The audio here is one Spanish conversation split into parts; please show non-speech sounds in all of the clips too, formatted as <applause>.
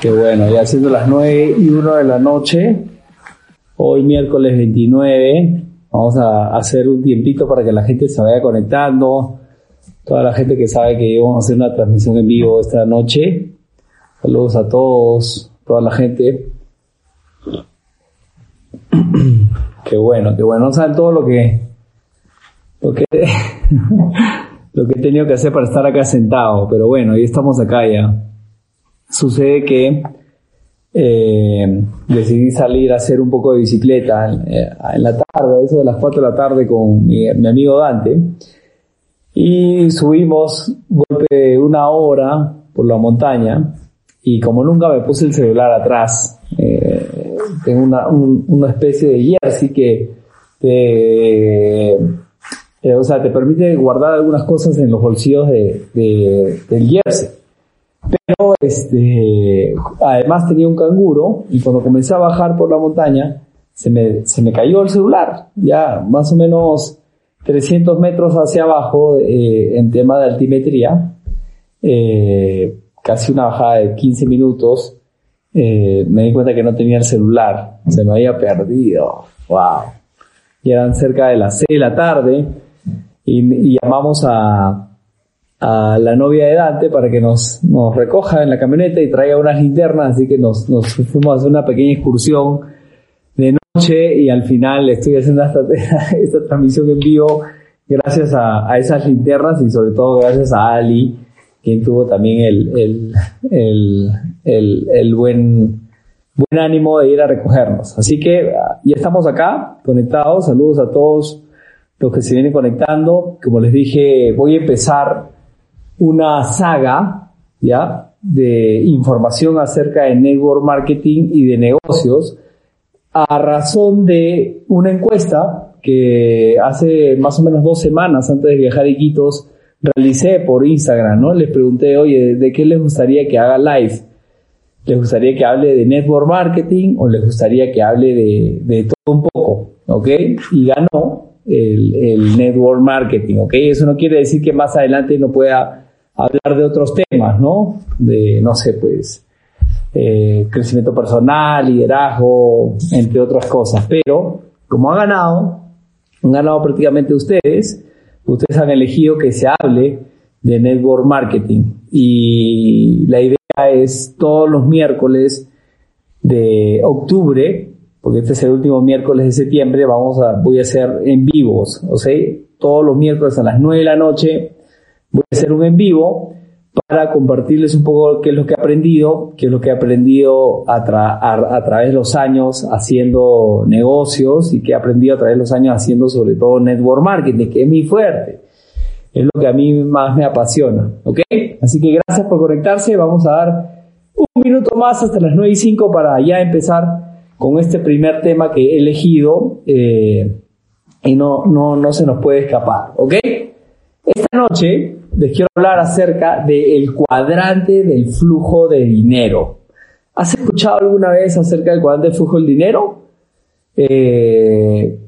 Qué bueno, ya siendo las 9 y 1 de la noche, hoy miércoles 29, vamos a hacer un tiempito para que la gente se vaya conectando, toda la gente que sabe que vamos a hacer una transmisión en vivo esta noche. Saludos a todos, toda la gente. <clears throat> Qué bueno, qué bueno. No saben todo lo que, lo que, <laughs> lo que he tenido que hacer para estar acá sentado, pero bueno, ahí estamos acá ya sucede que eh, decidí salir a hacer un poco de bicicleta en, la tarde, eso de las 4 de la tarde con mi, amigo Dante. Y subimos golpe una hora por la montaña y como nunca me puse el celular atrás, eh, tengo una, una especie de jersey que te, eh, o sea, te permite guardar algunas cosas en los bolsillos de, de, del jersey. Pero este, además tenía un canguro y cuando comencé a bajar por la montaña se me, se me cayó el celular, ya más o menos 300 metros hacia abajo eh, en tema de altimetría, eh, casi una bajada de 15 minutos, eh, me di cuenta que no tenía el celular, se me había perdido, wow. Y eran cerca de las 6 de la tarde y, llamamos a, a la novia de Dante para que nos, recoja en la camioneta y traiga unas linternas, así que nos, fuimos a hacer una pequeña excursión de noche y al final estoy haciendo esta, <laughs> transmisión en vivo gracias a, esas linternas y sobre todo gracias a Ali, quien tuvo también el, el, el, el, buen, buen ánimo de ir a recogernos. Así que ya estamos acá, conectados. Saludos a todos los que se vienen conectando. Como les dije, voy a empezar una saga, ¿ya? De información acerca de network marketing y de negocios a razón de una encuesta que hace más o menos dos semanas antes de viajar a Iquitos realicé por Instagram, ¿no? Les pregunté, oye, ¿de qué les gustaría que haga live? ¿Les gustaría que hable de network marketing o les gustaría que hable de, de todo un poco? ¿Ok? Y ganó el, el network marketing, ¿ok? Eso no quiere decir que más adelante no pueda hablar de otros temas, ¿no? De, no sé, pues, eh, crecimiento personal, liderazgo, entre otras cosas. Pero, como ha ganado, han ganado prácticamente ustedes, ustedes han elegido que se hable de network marketing. Y la idea es todos los miércoles de octubre, porque este es el último miércoles de septiembre, vamos a, voy a hacer en vivos, o sea, todos los miércoles a las 9 de la noche voy a hacer un en vivo para compartirles un poco qué es lo que he aprendido, qué es lo que he aprendido a, través de los años haciendo negocios y qué he aprendido a través de los años haciendo sobre todo network marketing, que es mi fuerte. Es lo que a mí más me apasiona. ¿Ok? Así que gracias por conectarse. Vamos a dar un minuto más hasta las 9 y 5 para ya empezar con este primer tema que he elegido eh, y no, no, no se nos puede escapar. ¿Ok? Esta noche les quiero hablar acerca del cuadrante del flujo de dinero. ¿Has escuchado alguna vez acerca del cuadrante del flujo del dinero? Eh,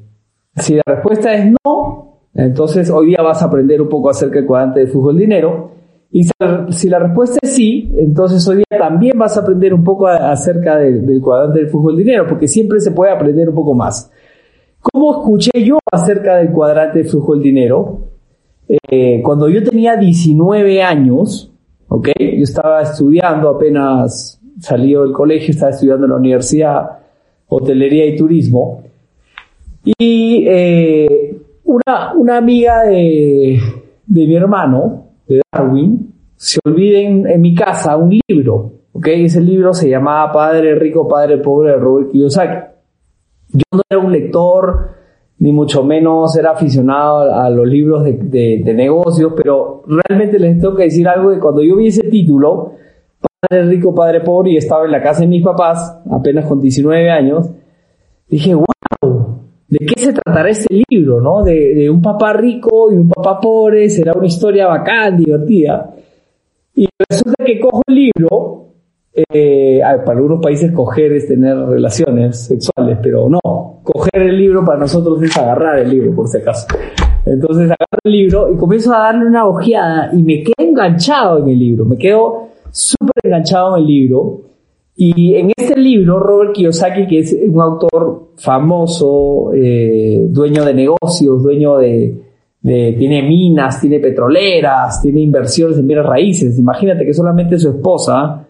si la respuesta es no, entonces hoy día vas a aprender un poco acerca del cuadrante del flujo del dinero. Y si la respuesta es sí, entonces hoy día también vas a aprender un poco acerca del, del cuadrante del flujo del dinero, porque siempre se puede aprender un poco más. ¿Cómo escuché yo acerca del cuadrante del flujo del dinero? Eh, cuando yo tenía 19 años, ¿ok? Yo estaba estudiando, apenas salió del colegio, estaba estudiando en la universidad hotelería y turismo. Y eh, una, una amiga de, de mi hermano, de Darwin, se olviden en, mi casa un libro, ¿ok? Ese libro se llamaba Padre Rico, Padre Pobre de Robert Kiyosaki. Yo no era un lector ni mucho menos era aficionado a, los libros de, negocios, pero realmente les tengo que decir algo que cuando yo vi ese título, Padre Rico, Padre Pobre, y estaba en la casa de mis papás, apenas con 19 años, dije, wow, ¿de qué se tratará este libro, no? De, de un papá rico y un papá pobre, será una historia bacán, divertida. Y resulta que cojo el libro eh, para algunos países coger es tener relaciones sexuales, pero no, coger el libro para nosotros es agarrar el libro, por si acaso. Entonces agarro el libro y comienzo a darle una ojeada y me quedo enganchado en el libro, me quedo súper enganchado en el libro. Y en este libro, Robert Kiyosaki, que es un autor famoso, eh, dueño de negocios, dueño de, tiene minas, tiene petroleras, tiene inversiones en bienes raíces. Imagínate que solamente su esposa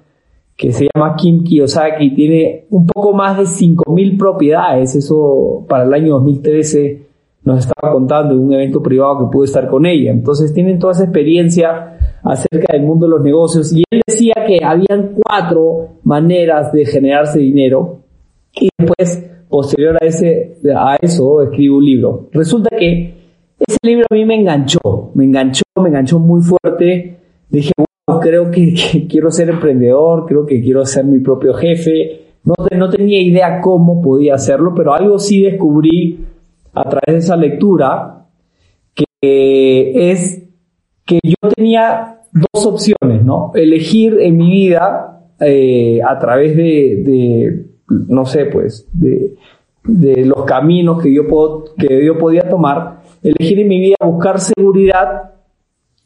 que se llama Kim Kiyosaki, tiene un poco más de 5.000 propiedades, eso para el año 2013 nos estaba contando en un evento privado que pude estar con ella. Entonces tienen toda esa experiencia acerca del mundo de los negocios y él decía que habían cuatro maneras de generarse dinero y después, posterior a, ese, a eso, escribe un libro. Resulta que ese libro a mí me enganchó, me enganchó, me enganchó muy fuerte. Dije, creo que, quiero ser emprendedor, creo que quiero ser mi propio jefe. No, no tenía idea cómo podía hacerlo, pero algo sí descubrí a través de esa lectura, que es que yo tenía dos opciones, ¿no? Elegir en mi vida eh, a través de, no sé, pues, de, los caminos que yo, puedo, que yo podía tomar, elegir en mi vida buscar seguridad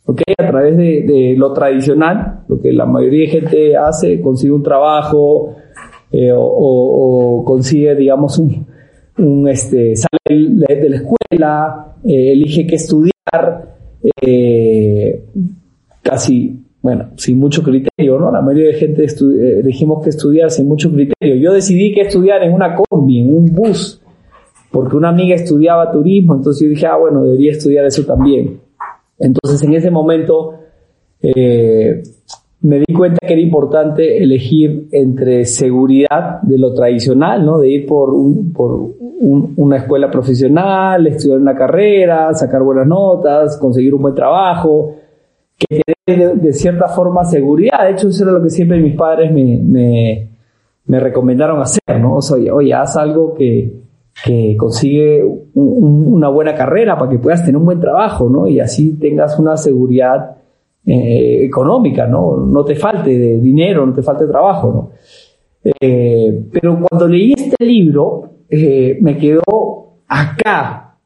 a través de, lo tradicional, lo que la mayoría de gente hace, consigue un trabajo eh, o, consigue, digamos, un, este, sale de, la escuela, eh, elige qué estudiar, eh, casi, bueno, sin mucho criterio, ¿no? La mayoría de gente elegimos que estudiar sin mucho criterio. Yo decidí que estudiar en una combi, en un bus, porque una amiga estudiaba turismo, entonces yo dije, ah, bueno, debería estudiar eso también. Entonces en ese momento eh, me di cuenta que era importante elegir entre seguridad de lo tradicional, ¿no? de ir por, una escuela profesional, estudiar una carrera, sacar buenas notas, conseguir un buen trabajo, que de, cierta forma seguridad. De hecho, eso era lo que siempre mis padres me, me, recomendaron hacer, ¿no? O sea, oye haz algo que, que consigue una buena carrera para que puedas tener un buen trabajo, ¿no? Y así tengas una seguridad eh, económica, ¿no? No te falte de dinero, no te falte trabajo, ¿no? Eh, pero cuando leí este libro, eh, me quedó acá,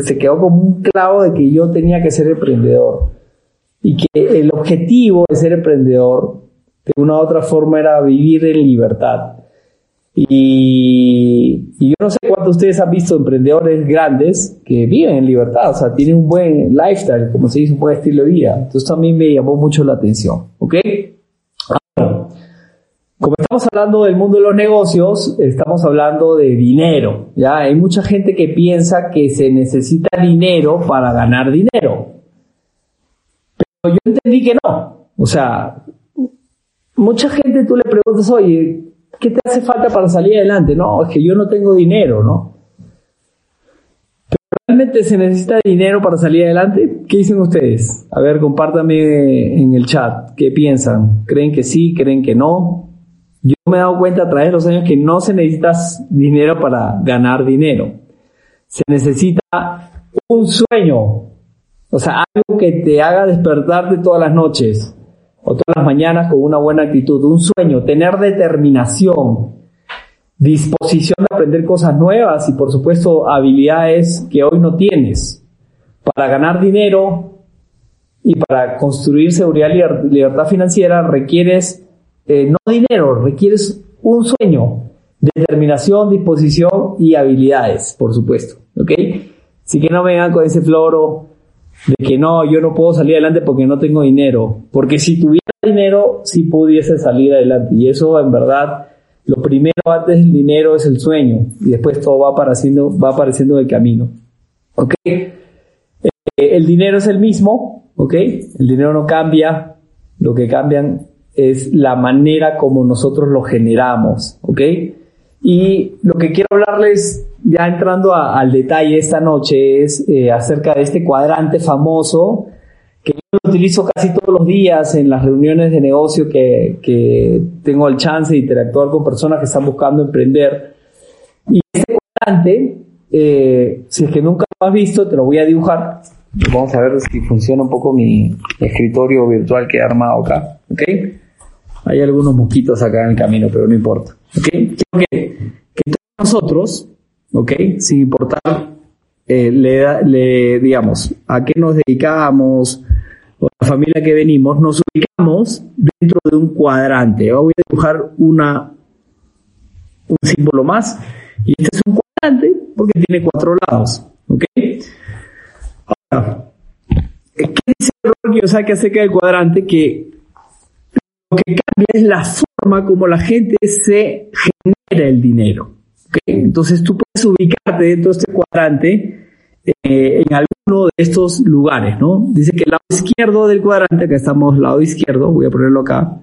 se quedó como un clavo de que yo tenía que ser emprendedor y que el objetivo de ser emprendedor de una u otra forma era vivir en libertad. Y, yo no sé cuántos de ustedes han visto emprendedores grandes que viven en libertad, o sea, tienen un buen lifestyle, como se dice, un buen estilo de vida. Entonces también me llamó mucho la atención, ¿ok? Ahora, como estamos hablando del mundo de los negocios, estamos hablando de dinero, ¿ya? Hay mucha gente que piensa que se necesita dinero para ganar dinero. Pero yo entendí que no. O sea, mucha gente tú le preguntas, oye, ¿qué te hace falta para salir adelante? No, es que yo no tengo dinero, ¿no? ¿Realmente se necesita dinero para salir adelante? ¿Qué dicen ustedes? A ver, compártame en el chat. ¿Qué piensan? ¿Creen que sí? ¿Creen que no? Yo me he dado cuenta a través de los años que no se necesita dinero para ganar dinero. Se necesita un sueño. O sea, algo que te haga despertarte todas las noches o todas las mañanas con una buena actitud, un sueño, tener determinación, disposición de aprender cosas nuevas y por supuesto habilidades que hoy no tienes. Para ganar dinero y para construir seguridad y libertad financiera requieres eh, no dinero, requieres un sueño, determinación, disposición y habilidades, por supuesto. ¿Ok? Así que no vengan con ese floro de que no, yo no puedo salir adelante porque no tengo dinero. Porque si tuviera dinero, sí pudiese salir adelante. Y eso en verdad, lo primero antes del dinero es el sueño. Y después todo va apareciendo, va apareciendo en el camino. ¿Ok? Eh, el dinero es el mismo, ¿ok? El dinero no cambia. Lo que cambian es la manera como nosotros lo generamos, ¿ok? Y lo que quiero hablarles ya entrando al detalle esta noche es eh, acerca de este cuadrante famoso que yo lo utilizo casi todos los días en las reuniones de negocio que, que tengo el chance de interactuar con personas que están buscando emprender. Y este cuadrante, eh, si es que nunca lo has visto, te lo voy a dibujar. Vamos a ver si funciona un poco mi escritorio virtual que he armado acá. ¿Ok? Hay algunos mosquitos acá en el camino, pero no importa. ¿Ok? Quiero que, que todos nosotros, ¿ok? Sin importar, eh, le, digamos, a qué nos dedicamos, o la familia que venimos, nos ubicamos dentro de un cuadrante. Voy a dibujar una, un símbolo más. Y este es un cuadrante porque tiene cuatro lados. ¿Ok? Ahora, ¿qué dice Rocky Osaki acerca del cuadrante? Que lo que cambia es la forma como la gente se genera el dinero. Entonces tú puedes ubicarte dentro de este cuadrante eh, en alguno de estos lugares, ¿no? Dice que el lado izquierdo del cuadrante, acá estamos lado izquierdo, voy a ponerlo acá,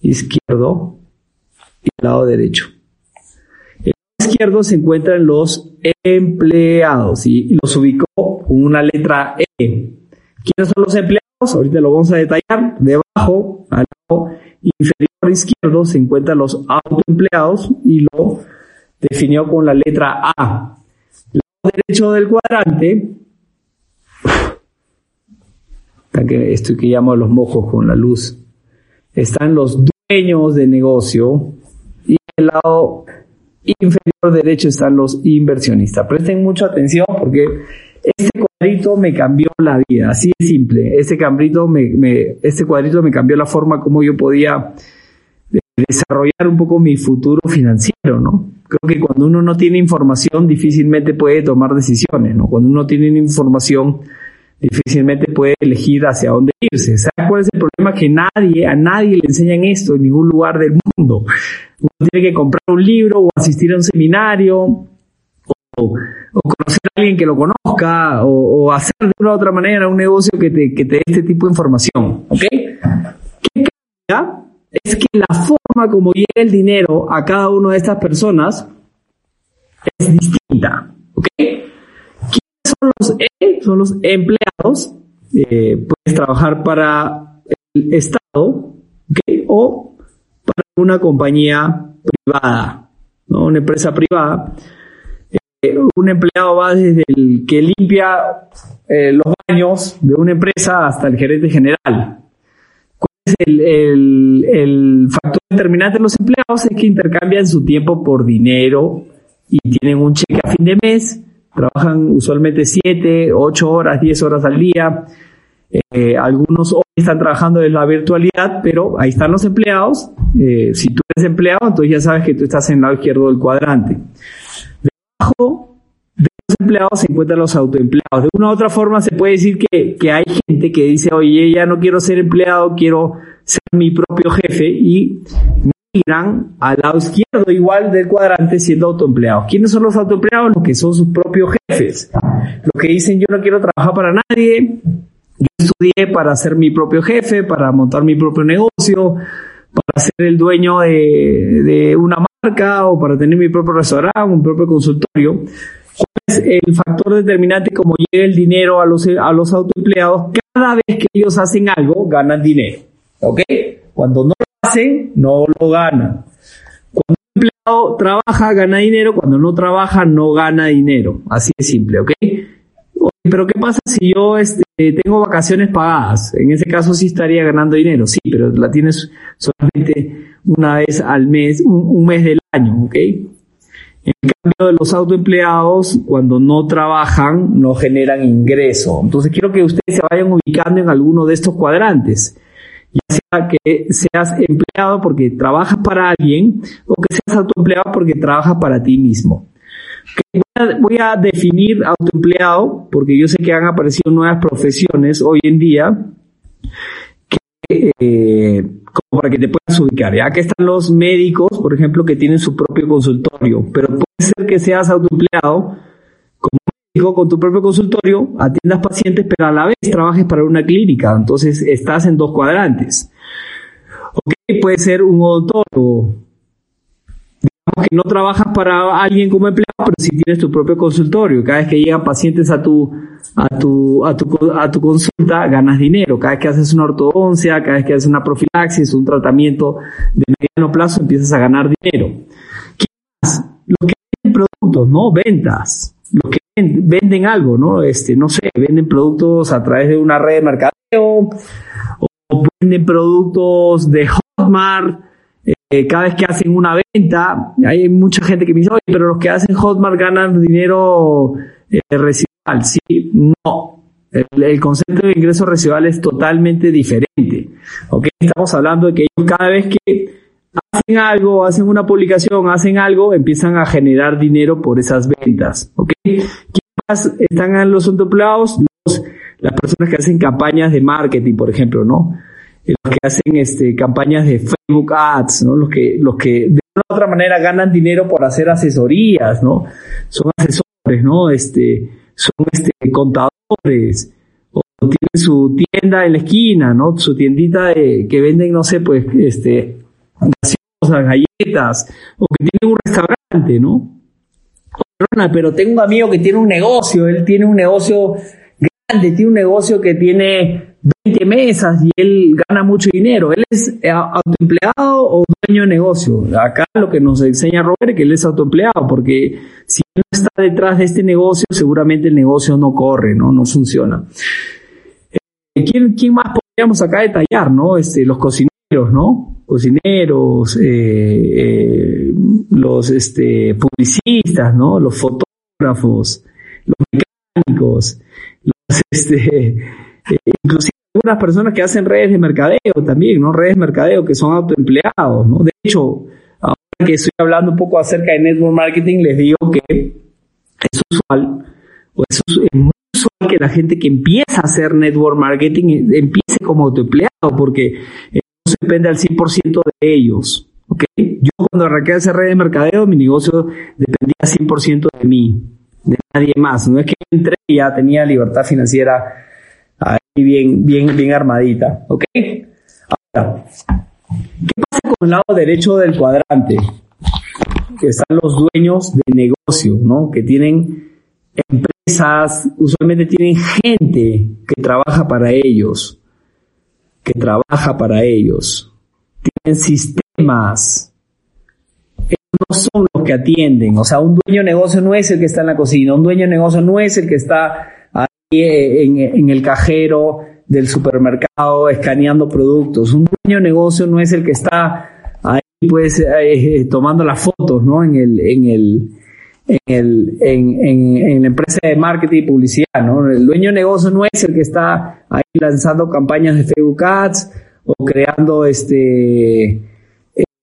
izquierdo y lado derecho. El lado izquierdo se encuentran los empleados y los ubicó con una letra E. ¿Quiénes son los empleados? Ahorita lo vamos a detallar. Debajo, al lado inferior izquierdo, se encuentran los autoempleados y lo definió con la letra A. Derecho del cuadrante, esto que llamo los mojos con la luz, están los dueños de negocio y el lado inferior derecho están los inversionistas. Presten mucha atención porque este cuadrito me cambió la vida, así de simple. Este cuadrito me, este cuadrito me cambió la forma como yo podía desarrollar un poco mi futuro financiero, ¿no? Creo que cuando uno no tiene información difícilmente puede tomar decisiones, ¿no? Cuando uno tiene información difícilmente puede elegir hacia dónde irse. ¿Sabes cuál es el problema? Que nadie, a nadie le enseñan esto en ningún lugar del mundo. Uno tiene que comprar un libro o asistir a un seminario o, conocer a alguien que lo conozca o, hacer de una u otra manera un negocio que te, que te dé este tipo de información. ¿Ok? ¿Qué cambia? Es que la forma como llega el dinero a cada una de estas personas es distinta. ¿Ok? ¿Quiénes son los E? Son los empleados. Eh, puedes trabajar para el Estado o para una compañía privada, ¿no? una empresa privada. Eh, un empleado va desde el que limpia eh, los baños de una empresa hasta el gerente general el, factor determinante de los empleados es que intercambian su tiempo por dinero y tienen un cheque a fin de mes, trabajan usualmente 7, 8 horas, 10 horas al día. Eh, algunos hoy están trabajando en la virtualidad, pero ahí están los empleados. Eh, si tú eres empleado, entonces ya sabes que tú estás en el lado izquierdo del cuadrante. Debajo empleados se encuentran los autoempleados. De una u otra forma se puede decir que, que hay gente que dice, oye, ya no quiero ser empleado, quiero ser mi propio jefe y migran al lado izquierdo igual del cuadrante siendo autoempleados. ¿Quiénes son los autoempleados? Los que son sus propios jefes. Los que dicen yo no quiero trabajar para nadie, yo estudié para ser mi propio jefe, para montar mi propio negocio, para ser el dueño de, de una marca o para tener mi propio restaurante, un propio consultorio. ¿Cuál es el factor determinante como llega el dinero a los, a los autoempleados? Cada vez que ellos hacen algo, ganan dinero. ¿Ok? Cuando no lo hacen, no lo ganan. Cuando un empleado trabaja, gana dinero. Cuando no trabaja, no gana dinero. Así de simple, ¿ok? Pero ¿qué pasa si yo este, tengo vacaciones pagadas? En ese caso sí estaría ganando dinero, sí, pero la tienes solamente una vez al mes, un, un mes del año, ¿ok? En cambio, los autoempleados, cuando no trabajan, no generan ingreso. Entonces, quiero que ustedes se vayan ubicando en alguno de estos cuadrantes. Ya sea que seas empleado porque trabajas para alguien o que seas autoempleado porque trabajas para ti mismo. Voy a, definir autoempleado porque yo sé que han aparecido nuevas profesiones hoy en día que eh, como para que te puedas ubicar. Ya que están los médicos, por ejemplo, que tienen su propio consultorio, pero puede ser que seas autoempleado como médico con tu propio consultorio, atiendas pacientes, pero a la vez trabajes para una clínica, entonces estás en dos cuadrantes. Ok, puede ser un odontólogo, que no trabajas para alguien como empleado, pero si tienes tu propio consultorio. Cada vez que llegan pacientes a tu, a tu, a tu, a tu consulta, ganas dinero. Cada vez que haces una ortodoncia, cada vez que haces una profilaxis, un tratamiento de mediano plazo, empiezas a ganar dinero. ¿Qué más? Los que venden productos, ¿no? Ventas. Los que venden algo, ¿no? Este, no sé, venden productos a través de una red de mercadeo o venden productos de hot Hotmart, eh, cada vez que hacen una venta, hay mucha gente que me dice, oye, pero los que hacen Hotmart ganan dinero eh, residual. Sí, no. El, concepto de ingreso residual es totalmente diferente. ¿ok? Estamos hablando de que ellos cada vez que hacen algo, hacen una publicación, hacen algo, empiezan a generar dinero por esas ventas. ¿ok? ¿Quién más están en los autoempleados? Las personas que hacen campañas de marketing, por ejemplo, ¿no? los que hacen este, campañas de Facebook Ads, ¿no? Los que, los que de una u otra manera ganan dinero por hacer asesorías, ¿no? Son asesores, ¿no? Este, son este, contadores, o tienen su tienda en la esquina, ¿no? Su tiendita de, que venden, no sé, pues, este, galletas, o que tienen un restaurante, ¿no? Pero tengo un amigo que tiene un negocio, él tiene un negocio grande, tiene un negocio que tiene 20 mesas y él gana mucho dinero. Él es eh, autoempleado o dueño de negocio. Acá lo que nos enseña Robert es que él es autoempleado, porque si no está detrás de este negocio, seguramente el negocio no corre, no, no funciona. Eh, ¿Quién, ¿Quién, más podríamos acá detallar? ¿no? Este, los cocineros, ¿no? Cocineros, eh, los este, publicistas, ¿no? Los fotógrafos, los mecánicos, los este, inclusive algunas personas que hacen redes de mercadeo también, ¿no? Redes de mercadeo que son autoempleados, ¿no? De hecho, ahora que estoy hablando un poco acerca de network marketing, les digo que es usual, o es, muy usual que la gente que empieza a hacer network marketing empiece como autoempleado, porque eso depende al 100% de ellos. ¿ok? Yo cuando arranqué a hacer redes de mercadeo, mi negocio dependía 100% de mí, de nadie más. No es que entré y ya tenía libertad financiera ahí bien, bien, bien armadita. ¿Ok? Ahora, ¿qué pasa con el lado derecho del cuadrante? Que están los dueños de negocio, ¿no? Que tienen empresas, usualmente tienen gente que trabaja para ellos, que trabaja para ellos. Tienen sistemas. Ellos no son los que atienden. O sea, un dueño de negocio no es el que está en la cocina, un dueño de negocio no es el que está en, el cajero del supermercado escaneando productos. Un dueño de negocio no es el que está ahí pues eh, tomando las fotos, ¿no? En el, en el, en, el, en, la empresa de marketing y publicidad, ¿no? El dueño de negocio no es el que está ahí lanzando campañas de Facebook Ads o creando este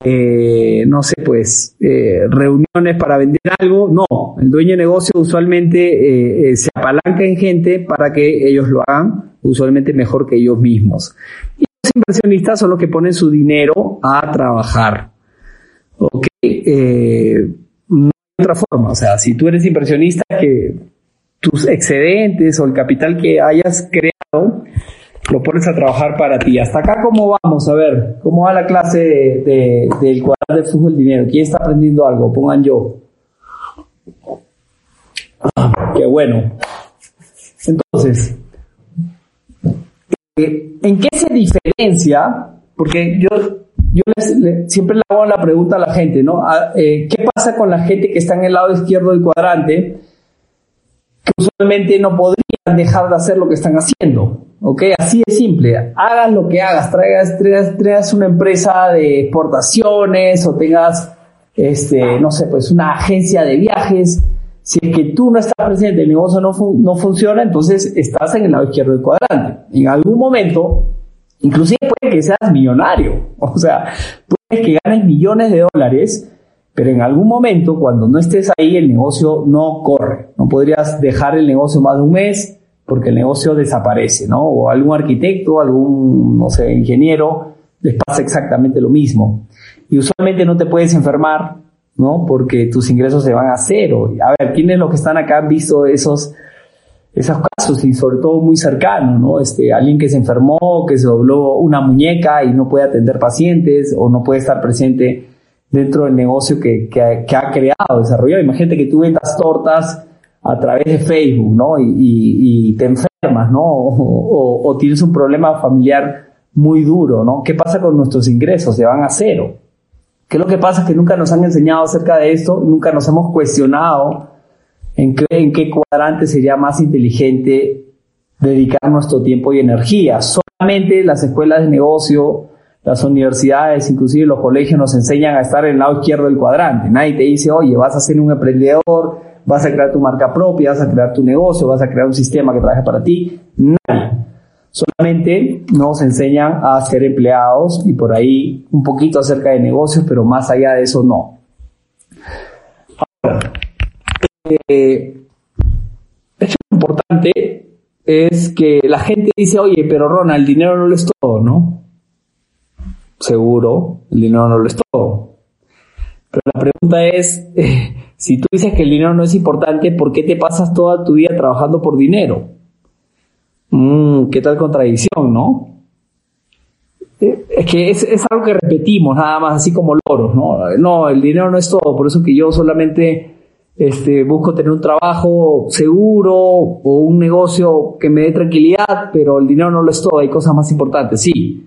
eh, no sé, pues, eh, reuniones para vender algo. No, el dueño de negocio usualmente eh, se apalanca en gente para que ellos lo hagan, usualmente mejor que ellos mismos. Y los inversionistas son los que ponen su dinero a trabajar. Ok, no otra forma. O sea, si tú eres inversionista, que tus excedentes o el capital que hayas creado lo pones a trabajar para ti. Hasta acá, ¿cómo vamos? A ver, ¿cómo va la clase de, del cuadro de flujo del dinero? ¿Quién está aprendiendo algo? Pongan yo. Ah, qué bueno. Entonces, eh, ¿en qué se diferencia? Porque yo, yo siempre le hago la pregunta a la gente, ¿no? Ah, eh, ¿Qué pasa con la gente que está en el lado izquierdo del cuadrante? Que usualmente no podrían dejar de hacer lo que están haciendo. ¿Ok? Así de simple. Hagas lo que hagas, traigas, traigas, una empresa de exportaciones o tengas, este, no sé, pues una agencia de viajes. Si es que tú no estás presente, el negocio no, no funciona, entonces estás en el lado izquierdo del cuadrante. En algún momento, inclusive puede que seas millonario, <laughs> o sea, puede que ganes millones de dólares, pero en algún momento, cuando no estés ahí, el negocio no corre. No podrías dejar el negocio más de un mes, porque el negocio desaparece, ¿no? O algún arquitecto, algún, no sé, ingeniero, les pasa exactamente lo mismo. Y usualmente no te puedes enfermar, ¿no? Porque tus ingresos se van a cero. A ver, ¿quiénes los que están acá han visto esos, esos casos y sobre todo muy cercanos, ¿no? Este, alguien que se enfermó, que se dobló una muñeca y no puede atender pacientes o no puede estar presente dentro del negocio que, que, ha creado, desarrollado. Imagínate que tú vendas tortas a través de Facebook, ¿no? Y, te enfermas, ¿no? O, tienes un problema familiar muy duro, ¿no? ¿Qué pasa con nuestros ingresos? Se van a cero. ¿Qué es lo que pasa? Que nunca nos han enseñado acerca de esto, nunca nos hemos cuestionado en qué, en qué cuadrante sería más inteligente dedicar nuestro tiempo y energía. Solamente las escuelas de negocio, las universidades, inclusive los colegios nos enseñan a estar en el lado izquierdo del cuadrante. Nadie te dice, oye, vas a ser un emprendedor, vas a crear tu marca propia, vas a crear tu negocio, vas a crear un sistema que trabaje para ti. Nadie. Solamente nos enseñan a ser empleados y por ahí un poquito acerca de negocios, pero más allá de eso no. Ahora, eh, hecho importante es que la gente dice, oye, pero Ronald, el dinero no lo es todo, ¿no? seguro, el dinero no lo es todo. Pero la pregunta es, eh, si tú dices que el dinero no es importante, ¿por qué te pasas toda tu vida trabajando por dinero? Mm, ¿Qué tal contradicción, no? Eh, es que es, algo que repetimos nada más, así como loros, ¿no? No, el dinero no es todo, por eso que yo solamente este, busco tener un trabajo seguro o un negocio que me dé tranquilidad, pero el dinero no lo es todo, hay cosas más importantes, sí.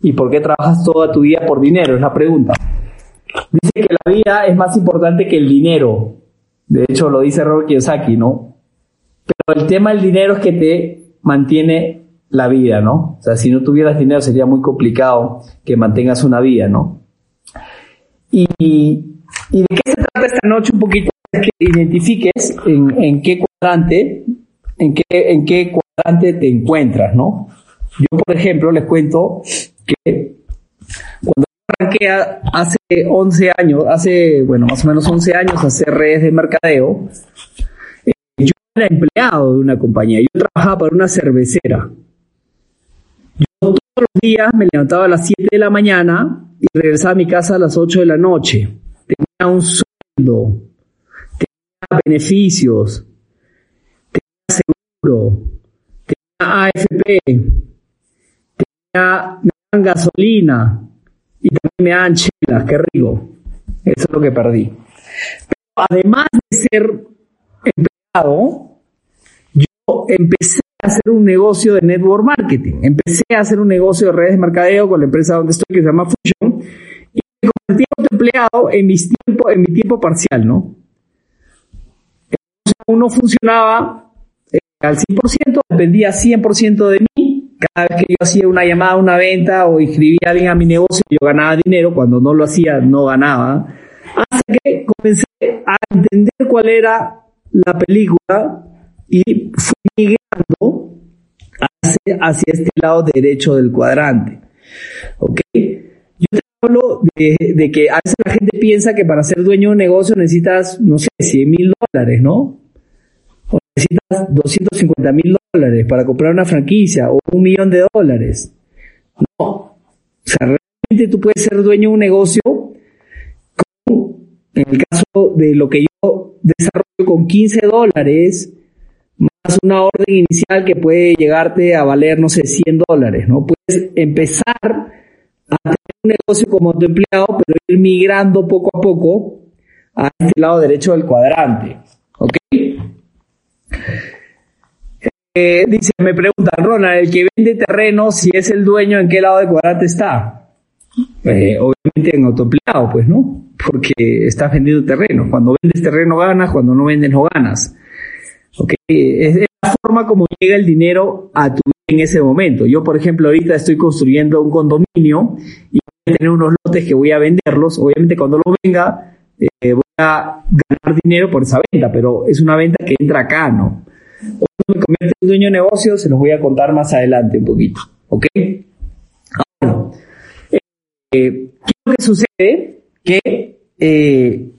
¿Y por qué trabajas toda tu vida por dinero? Es la pregunta. Dice que la vida es más importante que el dinero. De hecho, lo dice Robert Kiyosaki, ¿no? Pero el tema del dinero es que te mantiene la vida, ¿no? O sea, si no tuvieras dinero sería muy complicado que mantengas una vida, ¿no? Y, de qué se trata esta noche un poquito es que identifiques en, qué cuadrante, en qué, en qué cuadrante te encuentras, ¿no? Yo, por ejemplo, les cuento que arranqué hace 11 años, hace, bueno, más o menos 11 años, hacer redes de mercadeo, eh, yo era empleado de una compañía, yo trabajaba para una cervecera. Yo todos los días me levantaba a las 7 de la mañana y regresaba a mi casa a las 8 de la noche. Tenía un sueldo, tenía beneficios, tenía seguro, tenía AFP, tenía gasolina y también me dan chelas, qué rico. Eso es lo que perdí. Pero además de ser empleado, yo empecé a hacer un negocio de network marketing. Empecé a hacer un negocio de redes de mercadeo con la empresa donde estoy que se llama Fusion y me convertí en empleado en, mis tiempo, en mi tiempo parcial, ¿no? uno funcionaba eh, al 100%, dependía 100% de mí cada vez que yo hacía una llamada, una venta o inscribía a alguien a mi negocio, yo ganaba dinero, cuando no lo hacía no ganaba, hasta que comencé a entender cuál era la película y fui migrando hacia, hacia este lado derecho del cuadrante. ¿Ok? Yo te hablo de, que a veces la gente piensa que para ser dueño de un negocio necesitas, no sé, 100 mil dólares, ¿no? O necesitas 250 mil dólares para comprar una franquicia o un millón de dólares. No. O sea, realmente tú puedes ser dueño de un negocio con, en el caso de lo que yo desarrollo con 15 dólares, más una orden inicial que puede llegarte a valer, no sé, 100 dólares, ¿no? Puedes empezar a tener un negocio como tu empleado, pero ir migrando poco a poco a este lado derecho del cuadrante, ¿ok? Eh, dice, me preguntan, Ronald, el que vende terreno, si es el dueño, ¿en qué lado del cuadrante está? Eh, obviamente en autoempleado, pues, ¿no? Porque estás vendiendo terreno. Cuando vendes terreno ganas, cuando no vendes no ganas. Es la forma como llega el dinero a tu en ese momento. Yo, por ejemplo, ahorita estoy construyendo un condominio y voy a tener unos lotes que voy a venderlos. Obviamente cuando lo venga, eh, voy a ganar dinero por esa venta, pero es una venta que entra acá, ¿no? Me convierte en dueño de negocio, se los voy a contar más adelante un poquito. ¿Ok? Ahora, eh, ¿qué es lo que sucede? Que eh,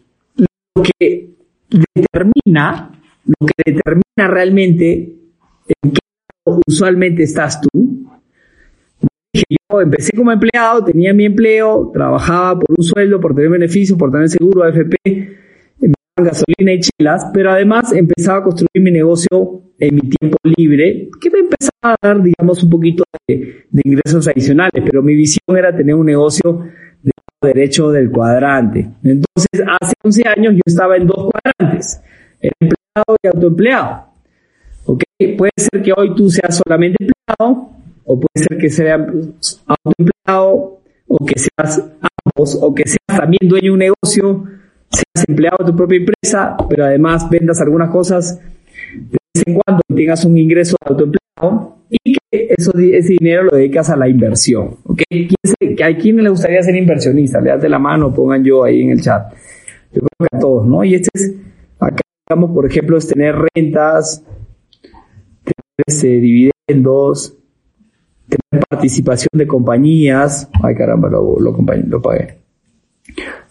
lo que determina, lo que determina realmente en qué usualmente estás tú, yo empecé como empleado, tenía mi empleo, trabajaba por un sueldo, por tener beneficios, por tener seguro, AFP, gasolina y chelas, pero además empezaba a construir mi negocio en mi tiempo libre, que me empezaba a dar, digamos, un poquito de, ingresos adicionales, pero mi visión era tener un negocio de derecho del cuadrante. Entonces, hace 11 años yo estaba en dos cuadrantes, empleado y autoempleado. ¿Ok? Puede ser que hoy tú seas solamente empleado, o puede ser que seas autoempleado, o que seas ambos, o que seas también dueño de un negocio, seas empleado de tu propia empresa, pero además vendas algunas cosas de vez en cuando y tengas un ingreso de autoempleado y que eso, ese dinero lo dedicas a la inversión. ¿okay? ¿A quién le gustaría ser inversionista? Le das de la mano, pongan yo ahí en el chat. Yo creo que a todos, ¿no? Y este es, acá, digamos, por ejemplo, es tener rentas, tener este, dividendos, tener participación de compañías. Ay, caramba, lo, lo pagué.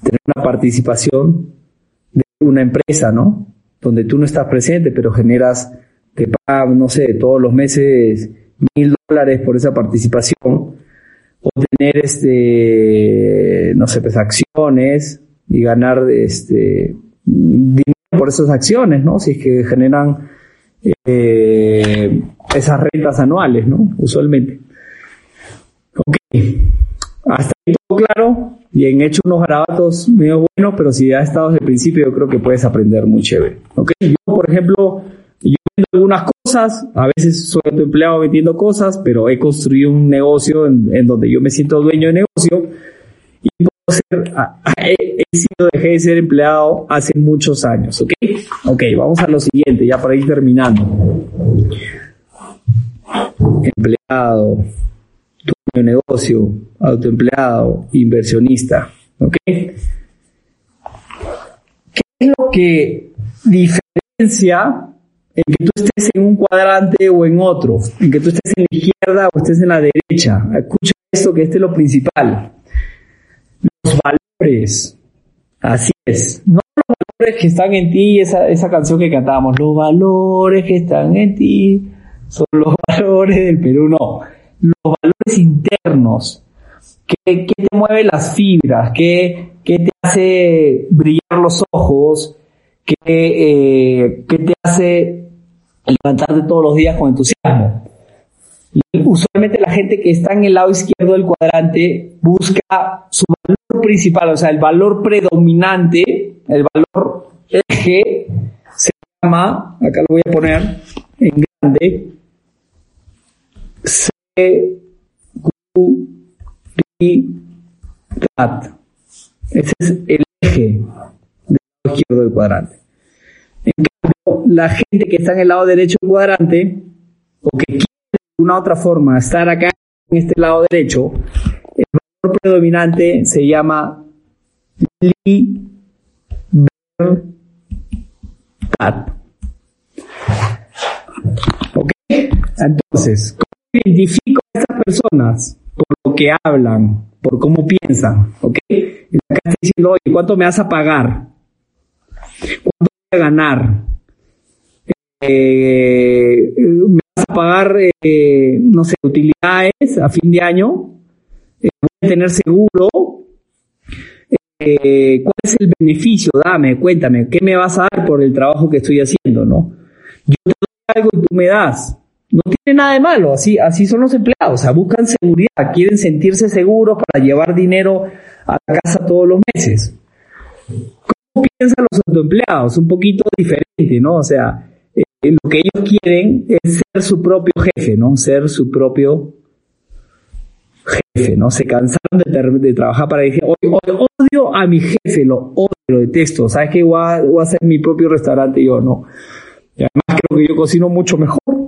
Tener una participación de una empresa, ¿no? Donde tú no estás presente, pero generas, te pagan, no sé, todos los meses mil dólares por esa participación. O tener, este, no sé, pues acciones y ganar, este, dinero por esas acciones, ¿no? Si es que generan eh, esas rentas anuales, ¿no? Usualmente. Ok. Hasta ahí todo claro. Bien hecho unos garabatos medio buenos, pero si ya has estado desde el principio, yo creo que puedes aprender muy chévere. Ok. Yo, por ejemplo, yo vendo algunas cosas, a veces soy empleado vendiendo cosas, pero he construido un negocio en, donde yo me siento dueño de negocio y puedo ser, he, sido, dejé de ser empleado hace muchos años, ¿ok? Ok, vamos a lo siguiente, ya para ir terminando. Empleado, de negocio, autoempleado, inversionista. ¿Ok? ¿Qué es lo que diferencia en que tú estés en un cuadrante o en otro? En que tú estés en la izquierda o estés en la derecha. Escucha esto, que este es lo principal. Los valores. Así es. No los valores que están en ti, esa, esa canción que cantábamos. Los valores que están en ti son los <laughs> valores del Perú. No los valores internos. ¿Qué, te mueve las fibras? ¿Qué, te hace brillar los ojos? ¿Qué, eh, ¿Qué te hace levantarte todos los días con entusiasmo? usualmente la gente que está en el lado izquierdo del cuadrante busca su valor principal, o sea, el valor predominante, el valor eje, se llama, acá lo voy a poner en grande, ese es el eje del lado izquierdo del cuadrante. En cambio, la gente que está en el lado derecho del cuadrante, o que quiere de una otra forma estar acá en este lado derecho, el valor predominante se llama libertad. ¿Ok? Entonces, identifico a estas personas por lo que hablan, por cómo piensan, ¿ok? Acá estoy diciendo, oye, ¿cuánto me vas a pagar? ¿Cuánto voy a ganar? Eh, ¿Me vas a pagar, eh, no sé, utilidades a fin de año? Eh, ¿Voy a tener seguro? ¿Cuál es el beneficio? Dame, cuéntame, ¿qué me vas a dar por el trabajo que estoy haciendo, no? Yo te doy algo y tú me das no tiene nada de malo, así, así son los empleados, o sea, buscan seguridad, quieren sentirse seguros para llevar dinero a la casa todos los meses. ¿Cómo piensan los autoempleados? Un poquito diferente, ¿no? O sea, eh, lo que ellos quieren es ser su propio jefe, ¿no? Ser su propio jefe, ¿no? Se cansaron de, trabajar para decir, odio a mi jefe, lo odio, lo detesto, ¿sabes qué? Voy a, voy a hacer mi propio restaurante yo, ¿no? Y además creo que yo cocino mucho mejor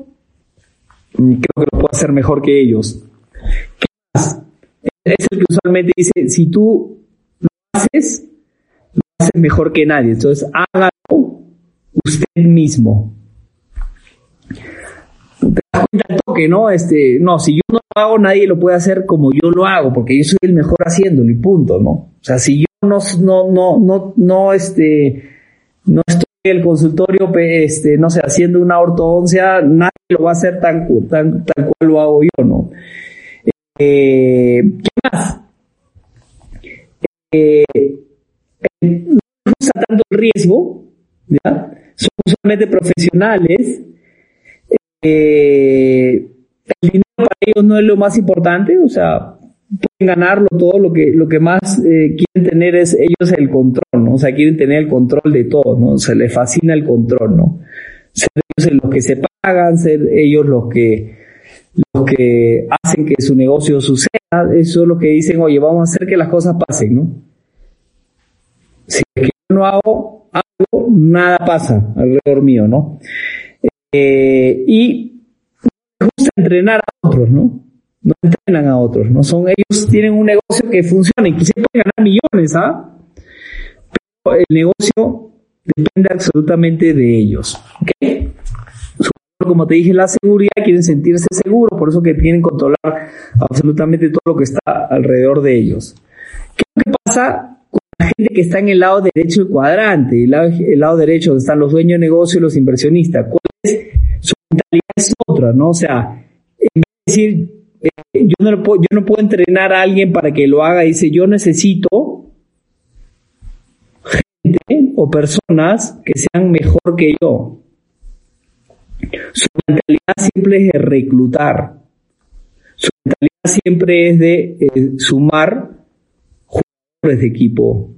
creo que lo puedo hacer mejor que ellos. ¿Qué más? Es el que usualmente dice, si tú lo haces, lo haces mejor que nadie. Entonces, hágalo usted mismo. Te das cuenta del toque, ¿no? Este, no, si yo no lo hago, nadie lo puede hacer como yo lo hago, porque yo soy el mejor haciéndolo y punto, ¿no? O sea, si yo no, no, no, no, no, este, el consultorio, este, no sé, haciendo una ortodoncia, nadie lo va a hacer tan, tan, cual lo hago yo, ¿no? Eh, ¿Qué más? Eh, no gusta tanto el riesgo, ¿ya? Son usualmente profesionales. Eh, el dinero para ellos no es lo más importante, o sea, pueden ganarlo todo, lo que, lo que más eh, quieren tener es ellos el control, ¿no? O sea, quieren tener el control de todo, ¿no? Se les fascina el control, ¿no? Ser ellos los que se pagan, ser ellos los que, los que hacen que su negocio suceda, eso es lo que dicen, oye, vamos a hacer que las cosas pasen, ¿no? Si yo no hago algo, nada pasa alrededor mío, ¿no? Eh, y me gusta entrenar a otros, ¿no? No entrenan a otros, ¿no? Son ellos tienen un negocio que funciona se pueden ganar millones, ¿ah? Pero el negocio depende absolutamente de ellos, ¿ok? Como te dije, la seguridad, quieren sentirse seguros, por eso que tienen que controlar absolutamente todo lo que está alrededor de ellos. ¿Qué pasa con la gente que está en el lado derecho del cuadrante? El el lado derecho donde están los dueños de negocio y los inversionistas. ¿Cuál es su mentalidad? Es otra, ¿no? O sea, en vez de decir, yo, no puedo, yo no puedo entrenar a alguien para que lo haga, dice, yo necesito gente o personas que sean mejor que yo. Su mentalidad siempre es de reclutar. Su mentalidad siempre es de eh, sumar jugadores de equipo.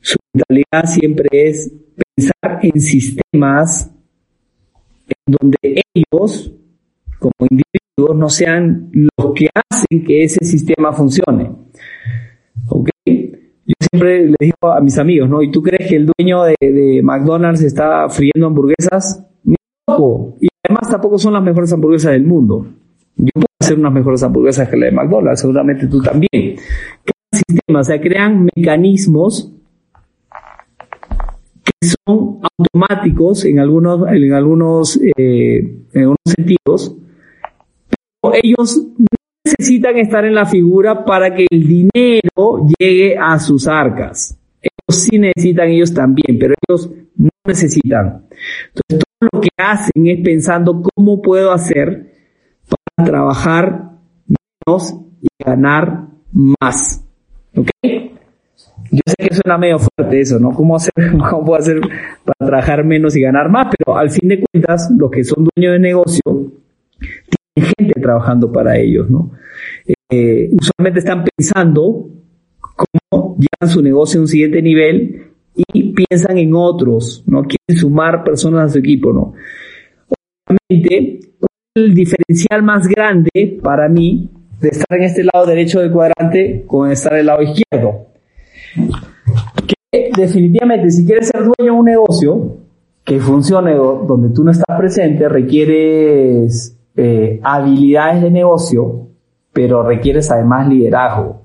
Su mentalidad siempre es pensar en sistemas en donde ellos, como individuos, no sean los que hacen que ese sistema funcione. ¿Ok? Yo siempre le digo a mis amigos, ¿no? ¿Y tú crees que el dueño de, McDonald's está friendo hamburguesas? Y además tampoco son las mejores hamburguesas del mundo. Yo puedo hacer unas mejores hamburguesas que la de McDonald's, seguramente tú también. Crean sistemas, crean mecanismos que son automáticos en algunos, en algunos, eh, en algunos sentidos, ellos necesitan estar en la figura para que el dinero llegue a sus arcas. Ellos sí necesitan ellos también, pero ellos no necesitan. Entonces, todo lo que hacen es pensando cómo puedo hacer para trabajar menos y ganar más. ¿Ok? Yo sé que suena medio fuerte eso, ¿no? ¿Cómo, hacer, <laughs> ¿Cómo puedo hacer para trabajar menos y ganar más? Pero al fin de cuentas, los que son dueños de negocio gente trabajando para ellos, ¿no? Eh, usualmente están pensando cómo llevan su negocio a un siguiente nivel y piensan en otros, ¿no? Quieren sumar personas a su equipo, ¿no? Obviamente, el diferencial más grande para mí de estar en este lado derecho del cuadrante con estar en el lado izquierdo. Que definitivamente, si quieres ser dueño de un negocio que funcione donde tú no estás presente, requieres eh, habilidades de negocio, pero requieres además liderazgo.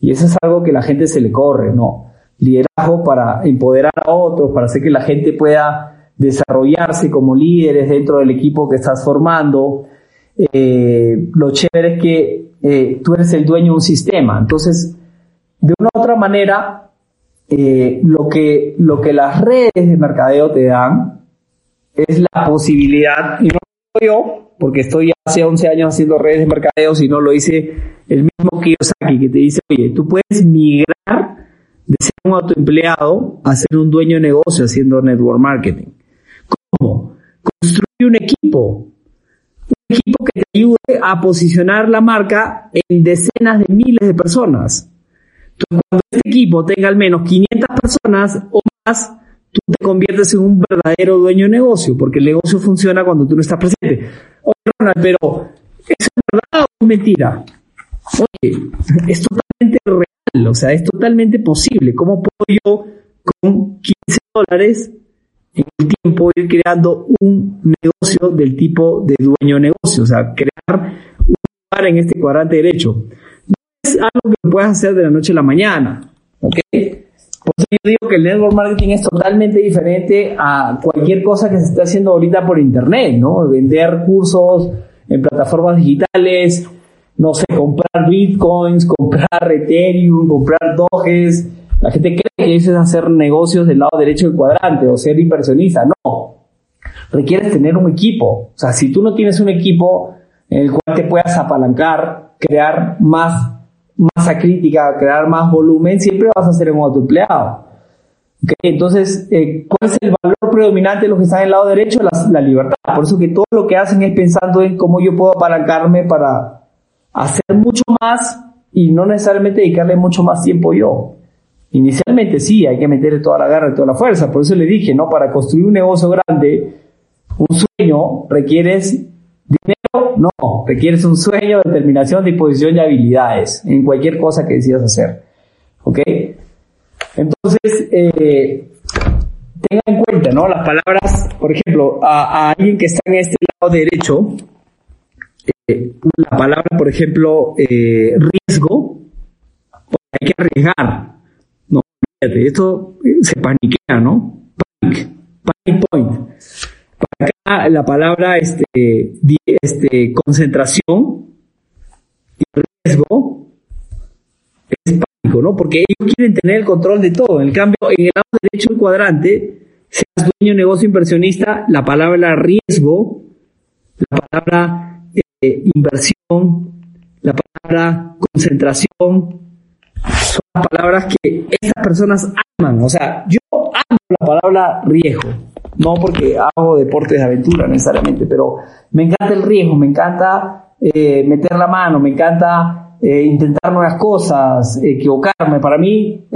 Y eso es algo que la gente se le corre, ¿no? liderazgo para empoderar a otros, para hacer que la gente pueda desarrollarse como líderes dentro del equipo que estás formando. Eh, lo chévere es que eh, tú eres el dueño de un sistema. Entonces, de una u otra manera, lo, que, lo que las redes de mercadeo te dan es la posibilidad, y no yo, porque estoy hace 11 años haciendo redes de mercadeo, sino lo hice el mismo Kiyosaki, que te dice, oye, tú puedes migrar de ser un autoempleado a ser un dueño de negocio haciendo network marketing. ¿Cómo? Construir un equipo. Un equipo que te ayude a posicionar la marca en decenas de miles de personas. Entonces, cuando este equipo tenga al menos 500 personas o más, tú te conviertes en un verdadero dueño de negocio, porque el negocio funciona cuando tú no estás presente. Oye, Ronald, pero ¿eso es verdad o es mentira? Oye, es totalmente real o sea, es totalmente posible. ¿Cómo puedo yo con 15 dólares en el tiempo ir creando un negocio del tipo de dueño negocio? O sea, crear un lugar en este cuadrante derecho. No es algo que puedas hacer de la noche a la mañana, ¿ok? Por eso yo digo que el network marketing es totalmente diferente a cualquier cosa que se está haciendo ahorita por internet, ¿no? Vender cursos en plataformas digitales, no sé, comprar bitcoins, comprar Ethereum, comprar Doges. La gente cree que eso es hacer negocios del lado derecho del cuadrante o ser inversionista. No. Requieres tener un equipo. O sea, si tú no tienes un equipo en el cual te puedas apalancar, crear más masa crítica, crear más volumen, siempre vas a ser un autoempleado. Entonces, eh, ¿cuál es el valor predominante de los que están en el lado derecho? La, la libertad. Por eso que todo lo que hacen es pensando en cómo yo puedo apalancarme para hacer mucho más y no necesariamente dedicarle mucho más tiempo yo. Inicialmente sí, hay que meterle toda la garra y toda la fuerza. Por eso le dije, ¿no? Para construir un negocio grande, un sueño, requieres dinero, no, requieres un sueño, determinación, disposición y habilidades en cualquier cosa que decidas hacer. ¿Ok? Entonces, eh, tenga en cuenta, ¿no? Las palabras, por ejemplo, a, alguien que está en este lado derecho, la palabra, por ejemplo, eh, riesgo, hay que arriesgar. No, esto se paniquea, ¿no? Panic, panic point. Para la palabra este, este, concentración y riesgo es pánico, ¿no? Porque ellos quieren tener el control de todo. En cambio, en el lado derecho del cuadrante, seas dueño negocio inversionista, la palabra riesgo, la palabra eh, inversión, la palabra concentración, son las palabras que estas personas aman. O sea, yo amo la palabra riesgo, no porque hago deportes de aventura necesariamente, pero me encanta el riesgo, me encanta eh, meter la mano, me encanta eh, intentar nuevas cosas, equivocarme. Para mí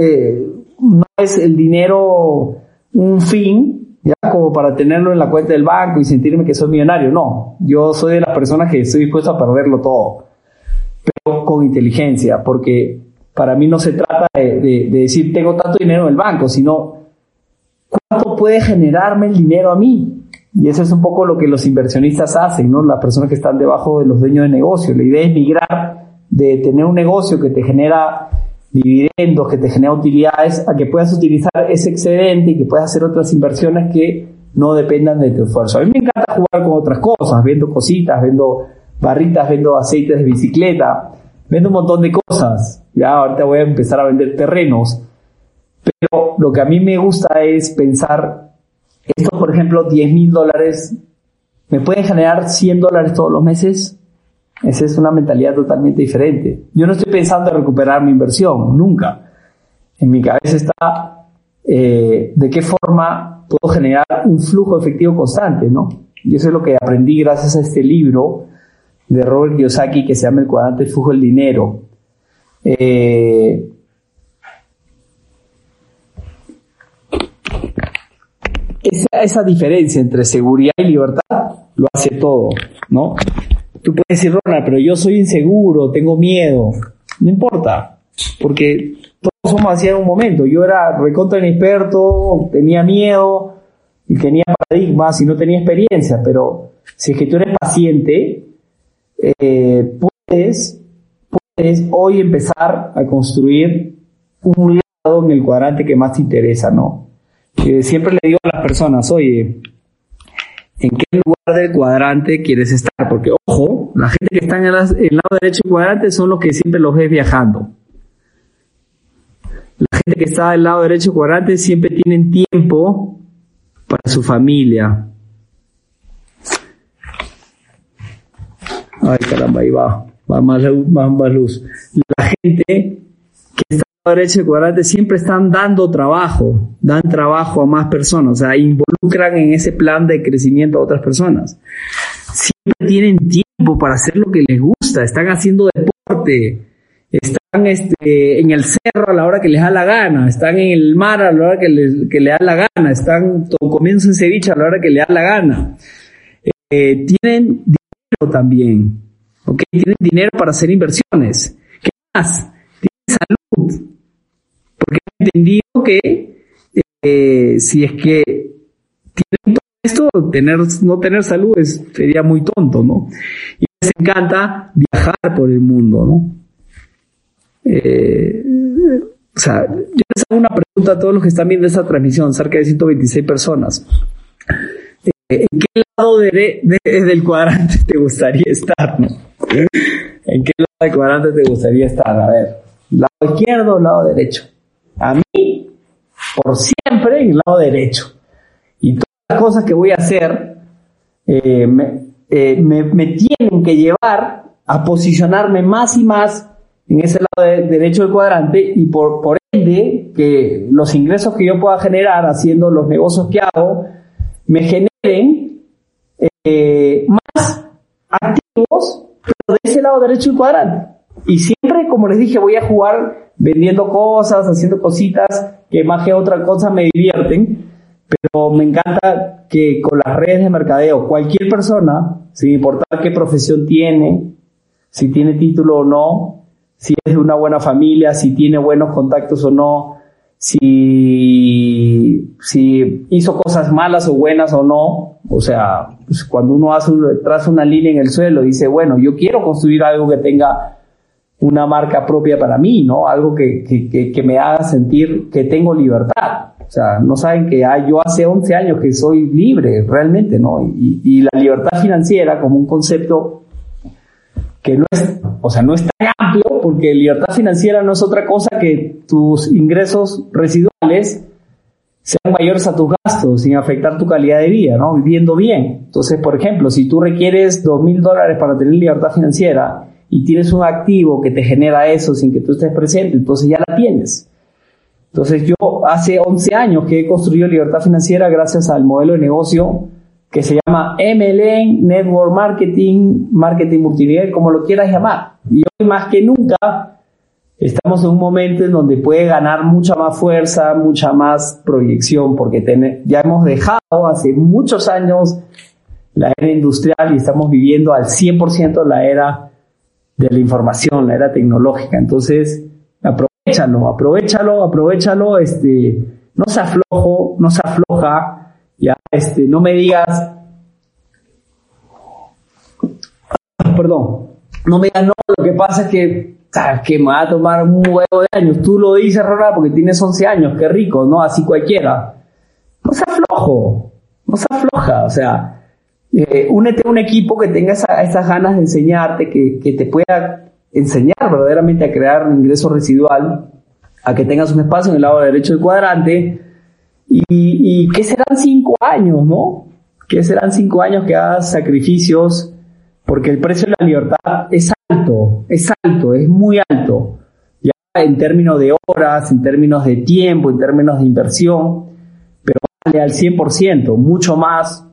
no es el dinero un fin, ya como para tenerlo en la cuenta del banco y sentirme que soy millonario. No, yo soy de las personas que estoy dispuesto a perderlo todo, pero con inteligencia, porque para mí no se trata de, decir tengo tanto dinero en el banco, sino cuánto puede generarme el dinero a mí. Y eso es un poco lo que los inversionistas hacen, ¿no? Las personas que están debajo de los dueños de negocio. La idea es migrar de tener un negocio que te genera dividendos, que te genera utilidades, a que puedas utilizar ese excedente y que puedas hacer otras inversiones que no dependan de tu esfuerzo. A mí me encanta jugar con otras cosas, viendo cositas, viendo barritas, viendo aceites de bicicleta, vendo un montón de cosas. Ya ahorita voy a empezar a vender terrenos. Pero lo que a mí me gusta es pensar, esto por ejemplo, 10 mil dólares, ¿me pueden generar 100 dólares todos los meses? Esa es una mentalidad totalmente diferente. Yo no estoy pensando en recuperar mi inversión, nunca. En mi cabeza está eh, de qué forma puedo generar un flujo efectivo constante, ¿no? Y eso es lo que aprendí gracias a este libro de Robert Kiyosaki que se llama El cuadrante del flujo del dinero. Eh, esa, diferencia entre seguridad y libertad lo hace todo, ¿no? Tú puedes decir, Ronald, pero yo soy inseguro, tengo miedo. No importa, porque todos somos así en un momento. Yo era recontra inexperto, tenía miedo y tenía paradigmas y no tenía experiencia, pero si es que tú eres paciente, eh, puedes, puedes hoy empezar a construir un lado en el cuadrante que más te interesa, ¿no? Siempre le digo a las personas, oye, en qué lugar del cuadrante quieres estar, porque ojo, la gente que está en el, lado derecho del cuadrante son los que siempre los ves viajando. La gente que está del lado derecho del cuadrante siempre tienen tiempo para su familia. Ay, caramba, ahí va, va más, más luz. La gente que está derecho y cuadrante siempre están dando trabajo, dan trabajo a más personas, o sea, involucran en ese plan de crecimiento a otras personas. Siempre tienen tiempo para hacer lo que les gusta, están haciendo deporte, están este, en el cerro a la hora que les da la gana, están en el mar a la hora que les, que da la gana, están comiendo en ceviche a la hora que les da la gana. Eh, tienen dinero también, ¿ok? Tienen dinero para hacer inversiones. ¿Qué más? Tienen salud, porque he entendido que eh, si es que tienen todo esto, tener, no tener salud sería muy tonto, ¿no? Y les encanta viajar por el mundo, ¿no? Eh, o sea, yo les hago una pregunta a todos los que están viendo esta transmisión, cerca de 126 personas. Eh, ¿En qué lado del cuadrante te gustaría estar? ¿no? ¿En qué lado del cuadrante te gustaría estar? A ver, lado izquierdo o lado derecho a mí por siempre en el lado derecho. Y todas las cosas que voy a hacer eh, eh, me, tienen que llevar a posicionarme más y más en ese lado derecho del cuadrante y por, por ende que los ingresos que yo pueda generar haciendo los negocios que hago me generen eh, más activos pero de ese lado derecho del cuadrante. Y siempre, como les dije, voy a jugar vendiendo cosas, haciendo cositas que más que otra cosa me divierten. Pero me encanta que con las redes de mercadeo, cualquier persona, sin importar qué profesión tiene, si tiene título o no, si es de una buena familia, si tiene buenos contactos o no, si si hizo cosas malas o buenas o no. O sea, pues cuando uno hace, traza una línea en el suelo, dice, bueno, yo quiero construir algo que tenga una marca propia para mí, ¿no? Algo que, que, que me haga sentir que tengo libertad. O sea, no saben que ah, yo hace 11 años que soy libre, realmente, ¿no? Y, y, la libertad financiera como un concepto que no es, o sea, no es tan amplio, porque libertad financiera no es otra cosa que tus ingresos residuales sean mayores a tus gastos sin afectar tu calidad de vida, ¿no? Viviendo bien. Entonces, por ejemplo, si tú requieres dos mil dólares para tener libertad financiera y tienes un activo que te genera eso sin que tú estés presente, entonces ya la tienes. Entonces yo hace 11 años que he construido libertad financiera gracias al modelo de negocio que se llama MLN, Network Marketing, Marketing Multinivel, como lo quieras llamar. Y hoy más que nunca estamos en un momento en donde puede ganar mucha más fuerza, mucha más proyección, porque ya hemos dejado hace muchos años la era industrial y estamos viviendo al 100% la era de la información, la era tecnológica. Entonces, aprovechalo, aprovechalo, aprovechalo, este, no se aflojo, no se afloja, ya, este, no me digas, perdón, no me digas, no, lo que pasa es que que me va a tomar un huevo de años. Tú lo dices, Ronald, porque tienes 11 años, qué rico, ¿no? Así cualquiera. No se aflojo, no se afloja, o sea, eh, únete a un equipo que tenga esas ganas de enseñarte, que, que, te pueda enseñar verdaderamente a crear un ingreso residual, a que tengas un espacio en el lado derecho del cuadrante, y, y que serán cinco años, ¿no? Que serán cinco años que hagas sacrificios, porque el precio de la libertad es alto, es alto, es muy alto. Ya en términos de horas, en términos de tiempo, en términos de inversión, pero vale al 100%, mucho más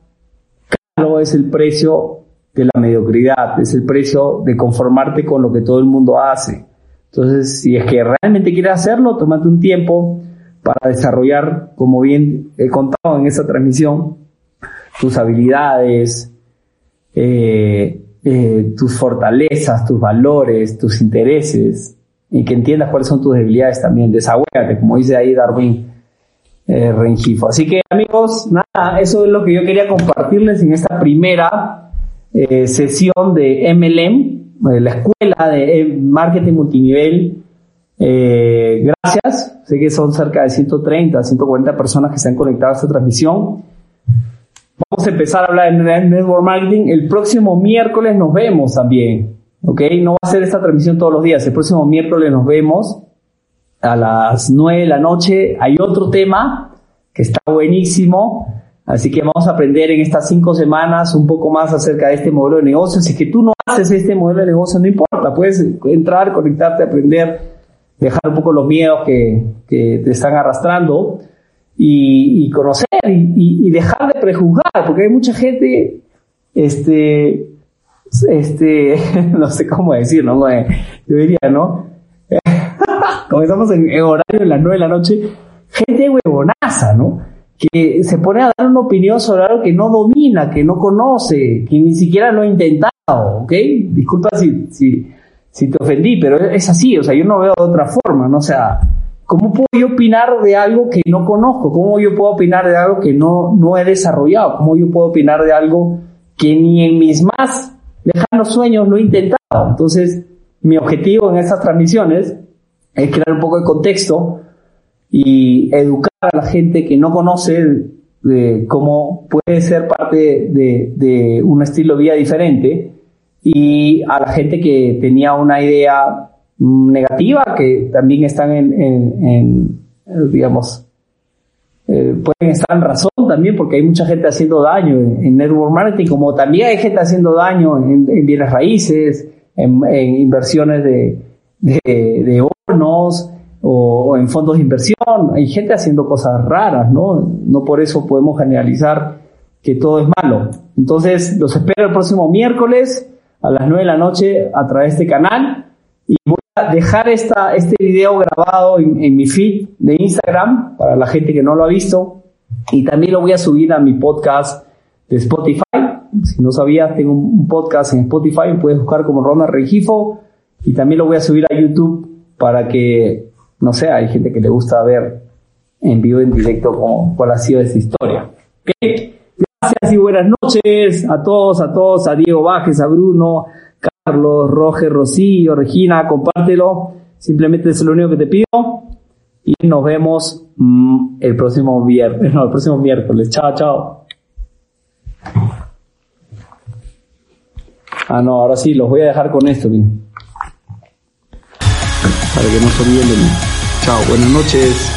es el precio de la mediocridad, es el precio de conformarte con lo que todo el mundo hace. Entonces, si es que realmente quieres hacerlo, tómate un tiempo para desarrollar, como bien he contado en esta transmisión, tus habilidades, eh, eh, tus fortalezas, tus valores, tus intereses, y que entiendas cuáles son tus debilidades también. Desagüéate, como dice ahí Darwin eh. Así que amigos, nada, eso es lo que yo quería compartirles en esta primera eh, sesión de MLM, de la escuela de marketing multinivel. gracias, sé que son cerca de 130, 140 personas que se han conectado a esta transmisión. Vamos a empezar a hablar de Network Marketing. El próximo miércoles nos vemos también. ¿Ok? No va a ser esta transmisión todos los días. El próximo miércoles nos vemos a las 9 de la noche. Hay otro tema que está buenísimo. Así que vamos a aprender en estas cinco semanas un poco más acerca de este modelo de negocio. Si que tú no haces este modelo de negocio, no importa. Puedes entrar, conectarte, aprender, dejar un poco los miedos que, que te están arrastrando y, conocer y, dejar de prejuzgar, porque hay mucha gente, este, este, <laughs> no sé cómo decirlo, ¿no? yo diría, ¿no? Como estamos en, horario en las nueve de la noche, gente huevonaza, ¿no? Que se pone a dar una opinión sobre algo que no domina, que no conoce, que ni siquiera lo ha intentado, ¿ok? Disculpa si, si, si te ofendí, pero es así, o sea, yo no veo de otra forma, ¿no? O sea, ¿Cómo puedo yo opinar de algo que no conozco? ¿Cómo yo puedo opinar de algo que no, no he desarrollado? ¿Cómo yo puedo opinar de algo que ni en mis más lejanos sueños lo he intentado? Entonces, mi objetivo en estas transmisiones es crear un poco de contexto y educar a la gente que no conoce cómo puede ser parte de, de un estilo de vida diferente y a la gente que tenía una idea negativa que también están en, en, digamos, eh, pueden estar en razón también porque hay mucha gente haciendo daño en, network marketing, como también hay gente haciendo daño en, bienes raíces, en, inversiones de, de, hornos o, en fondos de inversión. Hay gente haciendo cosas raras, ¿no? No por eso podemos generalizar que todo es malo. Entonces, los espero el próximo miércoles a las 9 de la noche a través de este canal y voy dejar esta, este video grabado en, mi feed de Instagram para la gente que no lo ha visto y también lo voy a subir a mi podcast de Spotify. Si no sabías, tengo un podcast en Spotify, puedes buscar como Ronald Regifo y también lo voy a subir a YouTube para que, no sé, hay gente que le gusta ver en vivo, en directo, con cuál ha sido esa historia. Gracias y buenas noches a todos, a todos, a Diego Bajes, a Bruno, Carlos, Roger, Rosillo, Regina, compártelo. Simplemente es lo único que te pido. Y nos vemos mm, el próximo viernes, <laughs> no, el próximo miércoles. Chao, chao. Ah, no, ahora sí, los voy a dejar con esto, Para que no se olviden de mí. Chao, buenas noches.